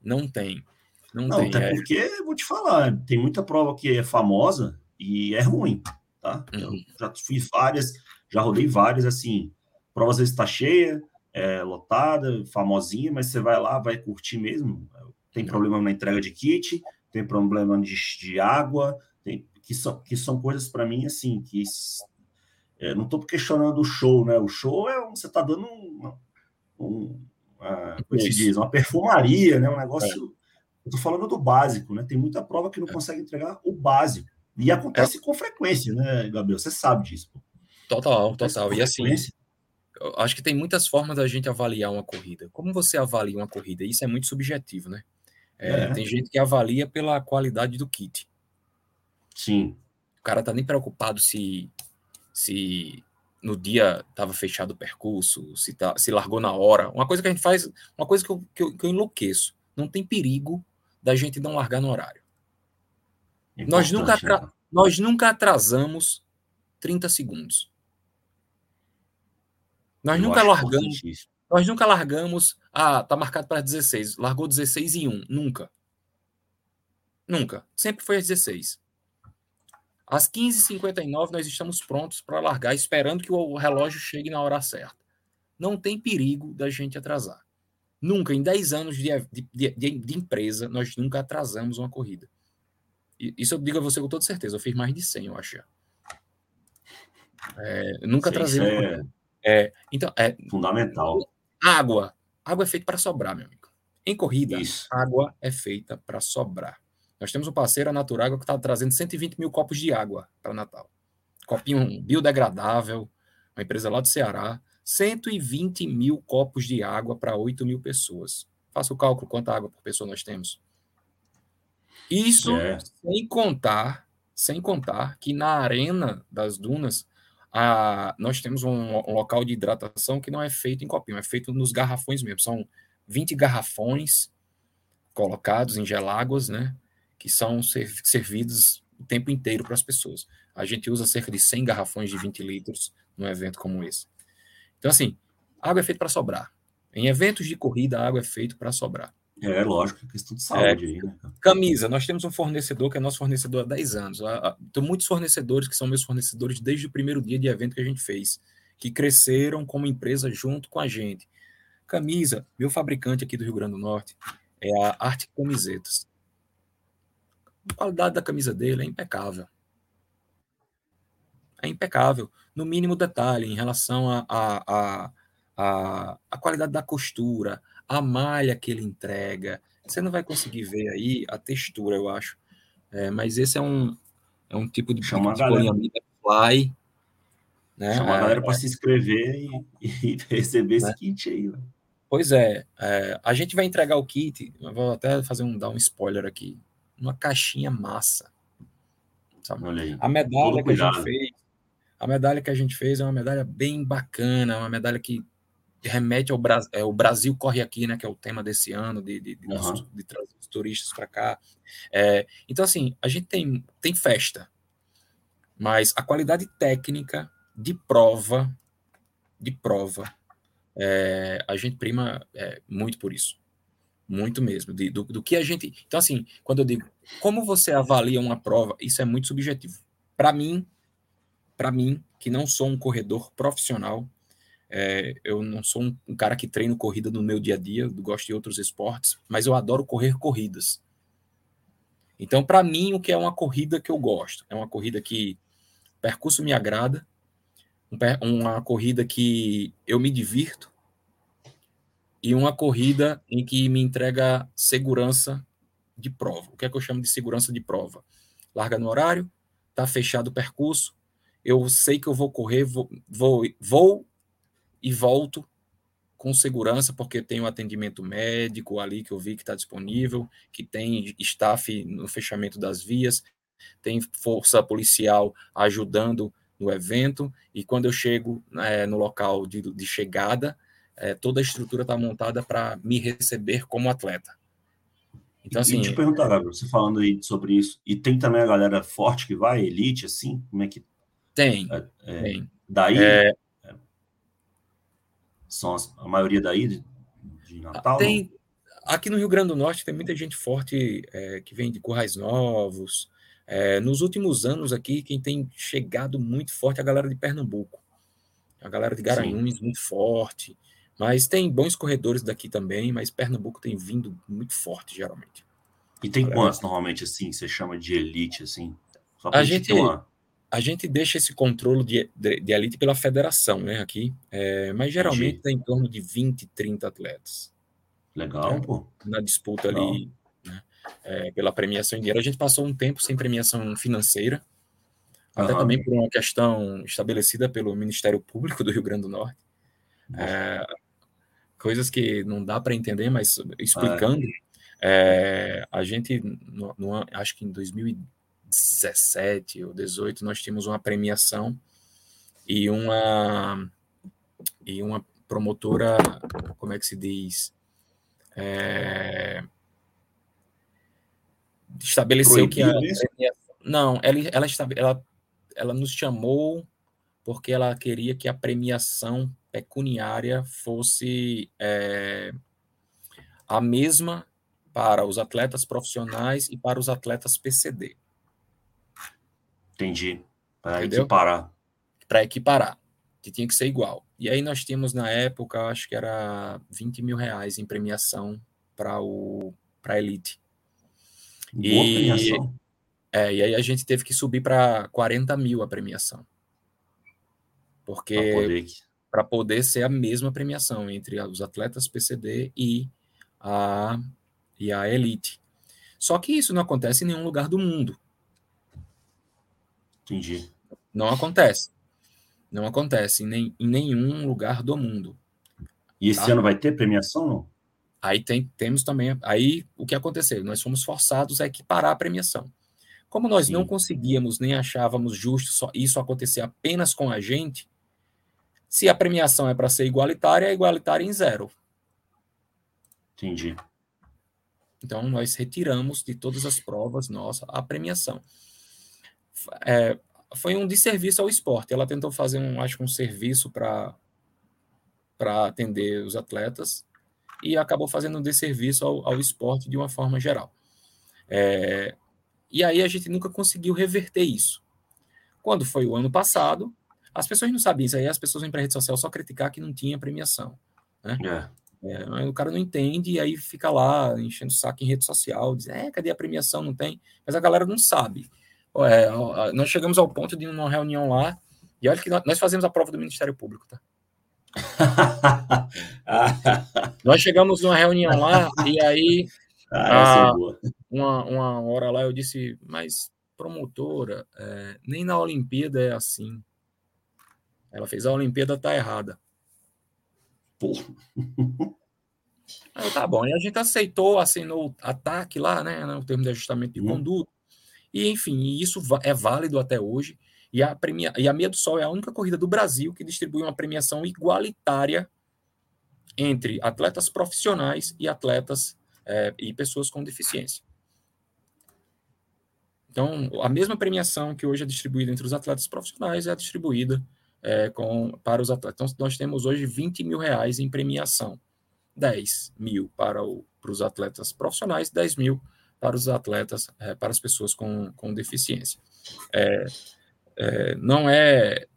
Não tem. Não, não tem. Até é... porque, vou te falar, tem muita prova que é famosa e é ruim, tá? Uhum. já fui várias, já rodei várias, assim, prova às vezes está cheia, é, lotada, famosinha, mas você vai lá, vai curtir mesmo. Tem problema na entrega de kit, tem problema de, de água, tem, que, são, que são coisas para mim, assim, que é, não estou questionando o show, né? O show é você está dando um, um uma, como se diz, uma perfumaria, né? Um negócio. É. Eu estou falando do básico, né? Tem muita prova que não é. consegue entregar o básico. E acontece é. com frequência, né, Gabriel? Você sabe disso. Pô. Total, total. E assim, acho que tem muitas formas da gente avaliar uma corrida. Como você avalia uma corrida? Isso é muito subjetivo, né? É, é. Tem gente que avalia pela qualidade do kit. Sim. cara tá nem preocupado se, se no dia estava fechado o percurso, se, tá, se largou na hora. Uma coisa que a gente faz, uma coisa que eu, que eu, que eu enlouqueço. Não tem perigo da gente não largar no horário. nós nunca, né? nós nunca atrasamos 30 segundos. Nós eu nunca largamos. Nós nunca largamos. Ah, tá marcado para 16. Largou 16 e 1. Nunca. Nunca. Sempre foi às 16. Às 15h59, nós estamos prontos para largar, esperando que o relógio chegue na hora certa. Não tem perigo da gente atrasar. Nunca, em 10 anos de, de, de, de empresa, nós nunca atrasamos uma corrida. Isso eu digo a você com toda certeza. Eu fiz mais de 100, eu acho. É, nunca atrasei uma é... É, então, é, Fundamental. Água. Água é feita para sobrar, meu amigo. Em corrida, Isso. água é feita para sobrar. Nós temos um parceiro, a Naturágua, que está trazendo 120 mil copos de água para Natal. Copinho biodegradável, uma empresa lá do Ceará. 120 mil copos de água para 8 mil pessoas. Faça o cálculo quanta água por pessoa nós temos. Isso é. sem contar, sem contar que na arena das dunas a, nós temos um, um, local de hidratação que não é feito em copinho, é feito nos garrafões mesmo. São 20 garrafões colocados em geláguas, né? Que são servidos o tempo inteiro para as pessoas. A gente usa cerca de 100 garrafões de 20 litros num evento como esse. Então, assim, água é feita para sobrar. Em eventos de corrida, a água é feita para sobrar. É, lógico, é questão de saúde é, aí, né? Camisa, nós temos um fornecedor que é nosso fornecedor há 10 anos. Tem muitos fornecedores que são meus fornecedores desde o primeiro dia de evento que a gente fez, que cresceram como empresa junto com a gente. Camisa, meu fabricante aqui do Rio Grande do Norte é a Arte Camisetas. A qualidade da camisa dele é impecável. É impecável. No mínimo detalhe, em relação à a, a, a, a, qualidade da costura, a malha que ele entrega. Você não vai conseguir ver aí a textura, eu acho. É, mas esse é um, é um tipo de, Chama tipo de fly. Né? Chama a galera para se inscrever e, e [LAUGHS] receber esse né? kit aí. Né? Pois é, é, a gente vai entregar o kit, vou até fazer um, dar um spoiler aqui, uma caixinha massa. Sabe? Olha aí. A medalha que a gente fez, a medalha que a gente fez é uma medalha bem bacana, uma medalha que remete ao Brasil, é, o Brasil corre aqui, né, que é o tema desse ano, de, de, de, uhum. de trazer os turistas para cá. É, então, assim, a gente tem, tem festa, mas a qualidade técnica de prova, de prova, é, a gente prima é, muito por isso. Muito mesmo. De, do, do que a gente. Então, assim, quando eu digo como você avalia uma prova, isso é muito subjetivo. Para mim, para mim, que não sou um corredor profissional, é, eu não sou um, um, cara que treino corrida no meu dia a dia, gosto de outros esportes, mas eu adoro correr corridas. Então, para mim, o que é uma corrida que eu gosto? É uma corrida que o percurso me agrada, um, uma corrida que eu me divirto e uma corrida em que me entrega segurança de prova. O que é que eu chamo de segurança de prova? Larga no horário, tá fechado o percurso, eu sei que eu vou correr, vou, vou, vou e volto com segurança, porque tem um atendimento médico ali que eu vi que está disponível, que tem staff no fechamento das vias, tem força policial ajudando no evento, e quando eu chego é, no local de, de chegada, é, toda a estrutura está montada para me receber como atleta. Então, assim. E te perguntar, Gabriel, você falando aí sobre isso, e tem também a galera forte que vai, elite, assim? Como é que. Tem. É, é tem. Daí. É, são a maioria daí de, de Natal? Tem, aqui no Rio Grande do Norte tem muita gente forte é, que vem de Currais Novos. É, nos últimos anos aqui, quem tem chegado muito forte é a galera de Pernambuco. A galera de Garanhuns muito forte. Mas tem bons corredores daqui também, mas Pernambuco tem vindo muito forte, geralmente. E tem quantos, normalmente, assim, você chama de elite, assim? a gente, uma a gente deixa esse controle de, de, de elite pela federação, né, aqui, é, mas geralmente tem em torno de 20, 30 atletas. Legal, né, pô. Na disputa Legal. ali, né, é, pela premiação em dinheiro. A gente passou um tempo sem premiação financeira, até uhum. também por uma questão estabelecida pelo Ministério Público do Rio Grande do Norte. É, coisas que não dá para entender, mas explicando, é. é a gente, no, no, acho que em 2010, 2017 ou 18, nós tínhamos uma premiação e uma e uma promotora, como é que se diz? É, estabeleceu que a não, ela ela, ela ela nos chamou porque ela queria que a premiação pecuniária fosse é, a mesma para os atletas profissionais e para os atletas PCD. Entendi. Para equiparar. Para equiparar, que tinha que ser igual. E aí nós tínhamos na época, acho que era 20 mil reais em premiação para o para elite. Boa e, premiação. É, e aí a gente teve que subir para 40 mil a premiação. Porque para poder... ser a mesma premiação entre os atletas PCD e a, e a elite. Só que isso não acontece em nenhum lugar do mundo. Entendi. Não acontece. Não acontece em nenhum lugar do mundo. E esse tá? ano vai ter premiação, não? Aí tem, temos também. Aí o que aconteceu? Nós fomos forçados a equiparar a premiação. Como nós Sim. não conseguíamos nem achávamos justo isso acontecer apenas com a gente, se a premiação é para ser igualitária, é igualitária em zero. Entendi. Então, nós retiramos de todas as provas nossa a premiação. É, foi um desserviço ao esporte. Ela tentou fazer, um, acho que um serviço para atender os atletas e acabou fazendo um desserviço ao, ao esporte de uma forma geral. É, e aí a gente nunca conseguiu reverter isso. Quando foi o ano passado, as pessoas não sabiam isso aí, as pessoas vêm para a rede social só criticar que não tinha premiação. Né? É. É, o cara não entende e aí fica lá enchendo o saco em rede social, diz, é, cadê a premiação? Não tem. Mas a galera não sabe. É, nós chegamos ao ponto de uma reunião lá, e olha que nós fazemos a prova do Ministério Público, tá? [LAUGHS] nós chegamos numa reunião lá, e aí, ah, a, uma, uma hora lá eu disse, mas promotora, é, nem na Olimpíada é assim. Ela fez a Olimpíada, tá errada. Porra. Aí, tá bom. E a gente aceitou, assinou o ataque lá, né? O termo de ajustamento de hum. conduta. E, enfim, isso é válido até hoje. E a, premia... e a Meia do Sol é a única corrida do Brasil que distribui uma premiação igualitária entre atletas profissionais e atletas é, e pessoas com deficiência. Então, a mesma premiação que hoje é distribuída entre os atletas profissionais é distribuída é, com, para os atletas. Então, nós temos hoje 20 mil reais em premiação. 10 mil para, o, para os atletas profissionais, 10 mil para os atletas, é, para as pessoas com, com deficiência. É, é, não é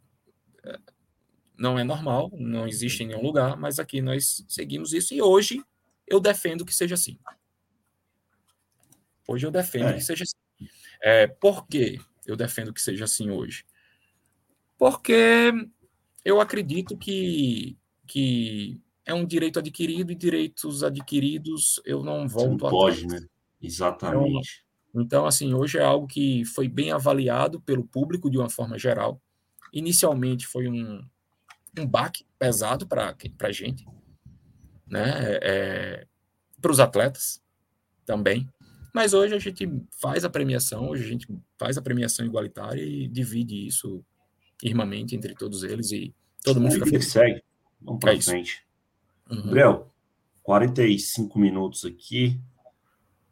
não é normal, não existe em nenhum lugar, mas aqui nós seguimos isso e hoje eu defendo que seja assim. Hoje eu defendo é. que seja assim. É, por que eu defendo que seja assim hoje? Porque eu acredito que, que é um direito adquirido e direitos adquiridos eu não volto não pode, atrás. né? Exatamente. Então, então, assim, hoje é algo que foi bem avaliado pelo público de uma forma geral. Inicialmente foi um, um baque pesado para a gente, né? É, para os atletas também. Mas hoje a gente faz a premiação, hoje a gente faz a premiação igualitária e divide isso irmamente entre todos eles e todo mundo fica feliz. Segue. Vamos para é frente. Uhum. Gabriel, 45 minutos aqui.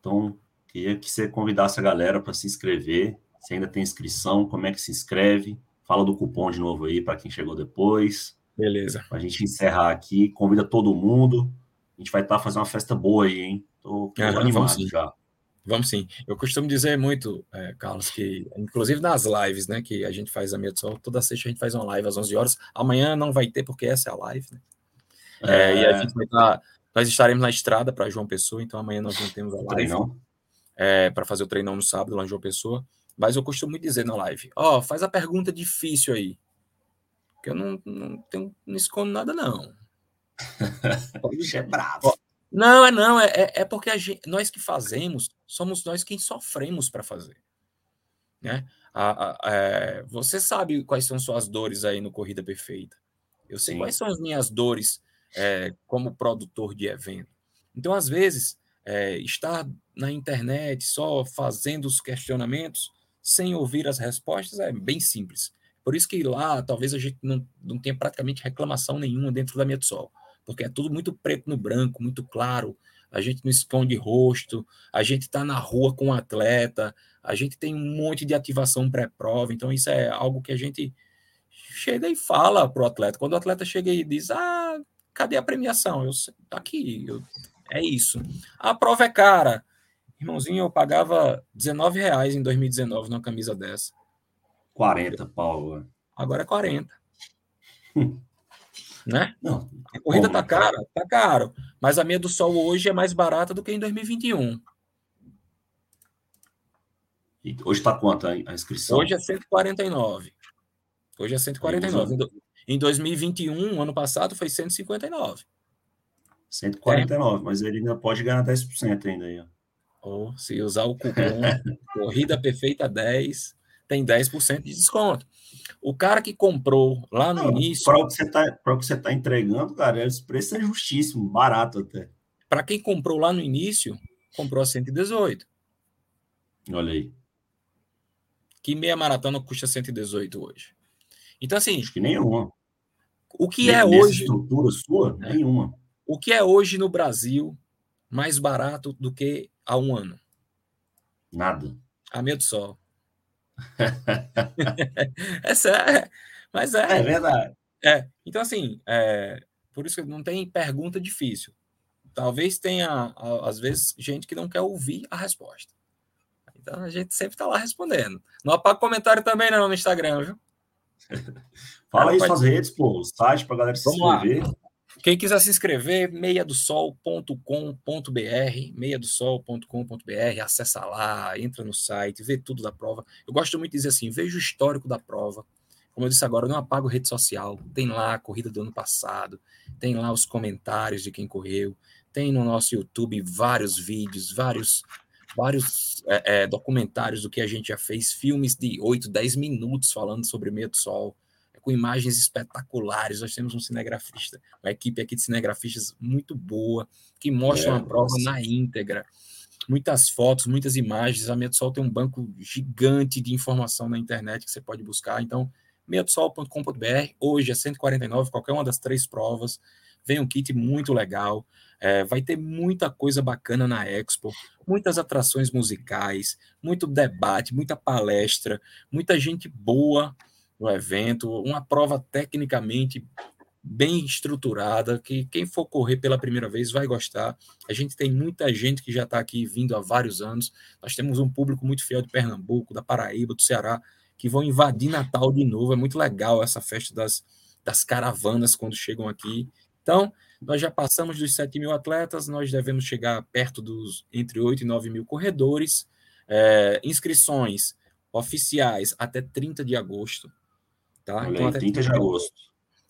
Então, queria que você convidasse a galera para se inscrever. Se ainda tem inscrição, como é que se inscreve? Fala do cupom de novo aí para quem chegou depois. Beleza. Para a gente encerrar aqui, convida todo mundo. A gente vai estar tá fazendo uma festa boa aí, hein? Tô, tô animado já. Vamos sim. Eu costumo dizer muito, é, Carlos, que inclusive nas lives, né, que a gente faz a Meia Sol, toda sexta a gente faz uma live às 11 horas. Amanhã não vai ter porque essa é a live, né? É, é... E a gente vai estar. Tá, nós estaremos na estrada para João Pessoa, então amanhã nós não temos a live. É, para fazer o treinão no sábado lá em João Pessoa. Mas eu costumo dizer na live: ó, oh, faz a pergunta difícil aí. Que eu não, não, tenho, não escondo nada, não. [LAUGHS] Bicho é bravo. Não, é não, é, é, é porque gente, nós que fazemos, somos nós quem sofremos para fazer. Né? A, a, é, você sabe quais são suas dores aí no Corrida Perfeita. Eu sei Sim. quais são as minhas dores é, como produtor de evento. Então, às vezes, é, estar na internet só fazendo os questionamentos sem ouvir as respostas é bem simples. Por isso que lá talvez a gente não, não tenha praticamente reclamação nenhuma dentro da Medsol, porque é tudo muito preto no branco, muito claro, a gente não esconde rosto, a gente está na rua com o atleta, a gente tem um monte de ativação pré-prova, então isso é algo que a gente chega e fala para o atleta. Quando o atleta chega e diz, ah, cadê a premiação? Eu, tá aqui, eu, é isso. A prova é cara. Irmãozinho, eu pagava 19 reais em 2019 numa camisa dessa. 40, Paulo. Agora é 40. [LAUGHS] né? Não, a corrida tá cara, tá caro. Mas a minha do Sol hoje é mais barata do que em 2021. E hoje está quanto a inscrição? Hoje é 149. Hoje é 149. Em 2021, ano passado, foi 159. 149, é. mas ele ainda pode ganhar 10% ainda aí. Ou se usar o cupom [LAUGHS] Corrida Perfeita 10, tem 10% de desconto. O cara que comprou lá no Não, início. Para o que você está tá entregando, cara, esse preço é justíssimo, barato até. Para quem comprou lá no início, comprou a 118. Olha aí. Que meia maratona custa 118 hoje. Então, assim. Acho que nenhuma. O que é hoje. estrutura sua? É. Nenhuma. O que é hoje no Brasil mais barato do que há um ano? Nada. A meia do [LAUGHS] sol. é sério. Mas é. É verdade. É. Então, assim, é, por isso que não tem pergunta difícil. Talvez tenha, às vezes, gente que não quer ouvir a resposta. Então a gente sempre está lá respondendo. Não apaga comentário também não no Instagram, viu? [LAUGHS] Fala aí suas redes, pô, o site para galera se Vamos inscrever. Lá. Quem quiser se inscrever, meiadosol.com.br, meiadosol.com.br, acessa lá, entra no site, vê tudo da prova. Eu gosto muito de dizer assim, veja o histórico da prova. Como eu disse agora, eu não apago rede social. Tem lá a corrida do ano passado, tem lá os comentários de quem correu, tem no nosso YouTube vários vídeos, vários vários é, é, documentários do que a gente já fez, filmes de 8, 10 minutos falando sobre meio do sol com imagens espetaculares. Nós temos um cinegrafista, uma equipe aqui de cinegrafistas muito boa, que mostram é, a prova nossa. na íntegra. Muitas fotos, muitas imagens. A Meia do Sol tem um banco gigante de informação na internet que você pode buscar. Então, meiadosol.com.br, hoje é 149, qualquer uma das três provas. Vem um kit muito legal. É, vai ter muita coisa bacana na Expo, muitas atrações musicais, muito debate, muita palestra, muita gente boa no evento, uma prova tecnicamente bem estruturada, que quem for correr pela primeira vez vai gostar. A gente tem muita gente que já está aqui vindo há vários anos. Nós temos um público muito fiel de Pernambuco, da Paraíba, do Ceará, que vão invadir Natal de novo. É muito legal essa festa das, das caravanas quando chegam aqui. Então, nós já passamos dos 7 mil atletas, nós devemos chegar perto dos entre 8 e 9 mil corredores. É, inscrições oficiais até 30 de agosto. Tá? Olha então, aí, 30 de agosto.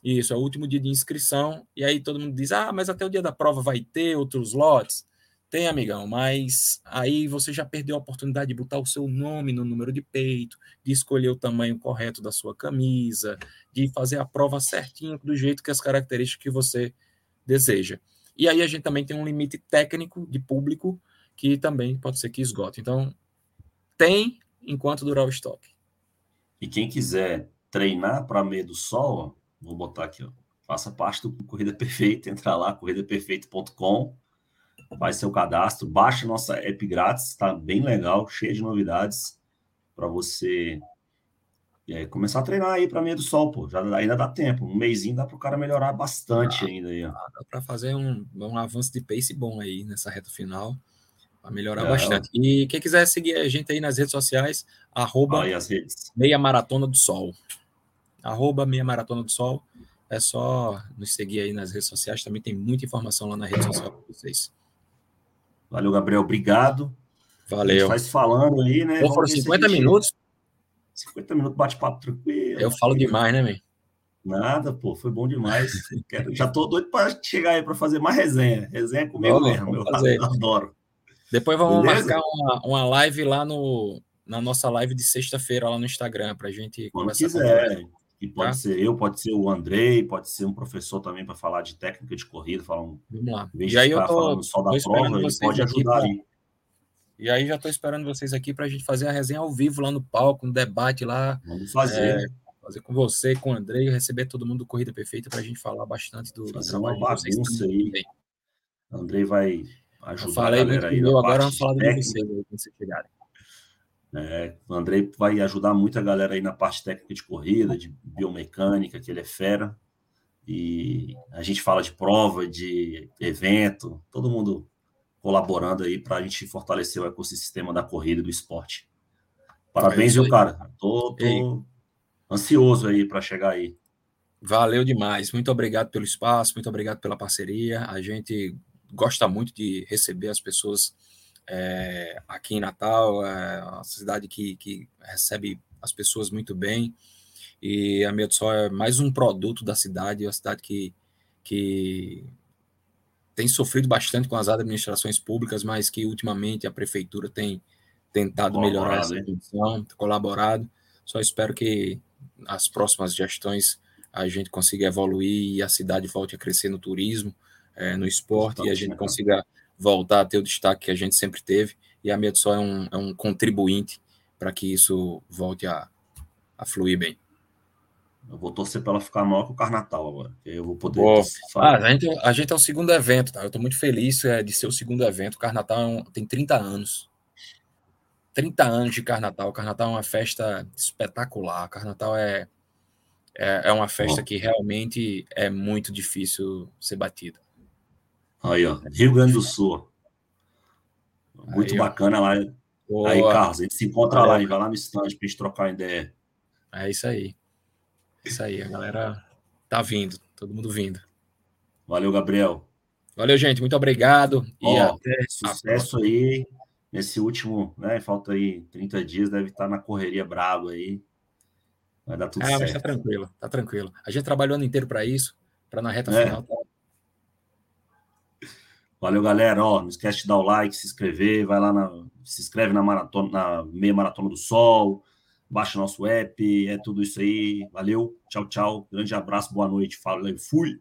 Isso, é o último dia de inscrição. E aí todo mundo diz: ah, mas até o dia da prova vai ter outros lotes. Tem, amigão, mas aí você já perdeu a oportunidade de botar o seu nome no número de peito, de escolher o tamanho correto da sua camisa, de fazer a prova certinho do jeito que as características que você deseja. E aí a gente também tem um limite técnico de público que também pode ser que esgote. Então, tem enquanto durar o estoque. E quem quiser treinar para meio do sol, ó, vou botar aqui, ó, faça parte do Corrida Perfeita, [LAUGHS] entra lá, corridaperfeita.com, faz seu cadastro, baixa nossa app grátis, está bem legal, cheia de novidades para você é, começar a treinar aí para meio do sol, pô. Já ainda dá tempo, um mêsinho dá para o cara melhorar bastante ah, ainda aí, ó. Dá para fazer um, um avanço de pace bom aí nessa reta final. Vai melhorar é, bastante. E quem quiser seguir a gente aí nas redes sociais, arroba Meia Maratona do Sol arroba Meia Maratona do Sol. É só nos seguir aí nas redes sociais. Também tem muita informação lá na rede social para vocês. Valeu, Gabriel. Obrigado. Valeu. faz falando aí, né? Pô, foram 50 minutos. 50 minutos bate-papo tranquilo. Eu falo demais, né, meu? Nada, pô, foi bom demais. [LAUGHS] Quero, já tô doido para chegar aí para fazer mais resenha. Resenha comigo vamos, mesmo, vamos eu fazer. [LAUGHS] adoro. Depois vamos Beleza? marcar uma, uma live lá no, na nossa live de sexta-feira lá no Instagram para gente Quando conversar. Quiser. E pode tá? ser eu, pode ser o Andrei, pode ser um professor também para falar de técnica de corrida, falar um. Vamos lá. E aí eu tô, falando só da prova, ele pode ajudar aí. E aí já estou esperando vocês aqui para a gente fazer a resenha ao vivo lá no palco, um debate lá. Vamos fazer. É, fazer com você, com o Andrei, receber todo mundo do Corrida Perfeita para a gente falar bastante do, fazer do uma bagunça aí. Andrei vai ajudar eu falei a galera aí. Meu, agora vamos falar do você quando vocês chegarem. É, o Andrei vai ajudar muito a galera aí na parte técnica de corrida, de biomecânica, que ele é fera. E a gente fala de prova, de evento, todo mundo colaborando aí para a gente fortalecer o ecossistema da corrida e do esporte. Parabéns, é viu, cara? Tô, tô ansioso aí para chegar aí. Valeu demais. Muito obrigado pelo espaço, muito obrigado pela parceria. A gente gosta muito de receber as pessoas é, aqui em Natal, é uma cidade que, que recebe as pessoas muito bem. E a Meio do Sol é mais um produto da cidade, é uma cidade que, que tem sofrido bastante com as administrações públicas, mas que ultimamente a prefeitura tem tentado melhorar essa condição, colaborado. Só espero que as próximas gestões a gente consiga evoluir e a cidade volte a crescer no turismo, é, no esporte, e a gente consiga voltar a ter o destaque que a gente sempre teve, e a Medsol é um, é um contribuinte para que isso volte a, a fluir bem. Eu vou torcer para ela ficar maior que o Carnatal agora. Eu vou poder. Ah, a, gente, a gente é o segundo evento, tá? Eu estou muito feliz é, de ser o segundo evento. O Carnatal é um, tem 30 anos. 30 anos de Carnatal. O Carnatal é uma festa espetacular. O Carnatal é, é, é uma festa que realmente é muito difícil ser batida. Aí, ó, Rio Grande do Sul. Muito aí, bacana lá. Boa. Aí, Carlos, a gente se encontra lá, e vai lá no estande para gente trocar ideia. É isso aí. Isso aí, a galera tá vindo, todo mundo vindo. Valeu, Gabriel. Valeu, gente, muito obrigado. Ó, e até sucesso aí nesse último, né? Falta aí 30 dias, deve estar na correria brabo aí. Vai dar tudo ah, certo. Mas tá tranquilo, tá tranquilo. A gente trabalhou o ano inteiro para isso, para na reta é. final tá Valeu, galera. Ó, não esquece de dar o like, se inscrever, vai lá na, se inscreve na maratona, na meia maratona do sol, baixa nosso app, é tudo isso aí. Valeu, tchau, tchau. Grande abraço, boa noite. Fala, fui.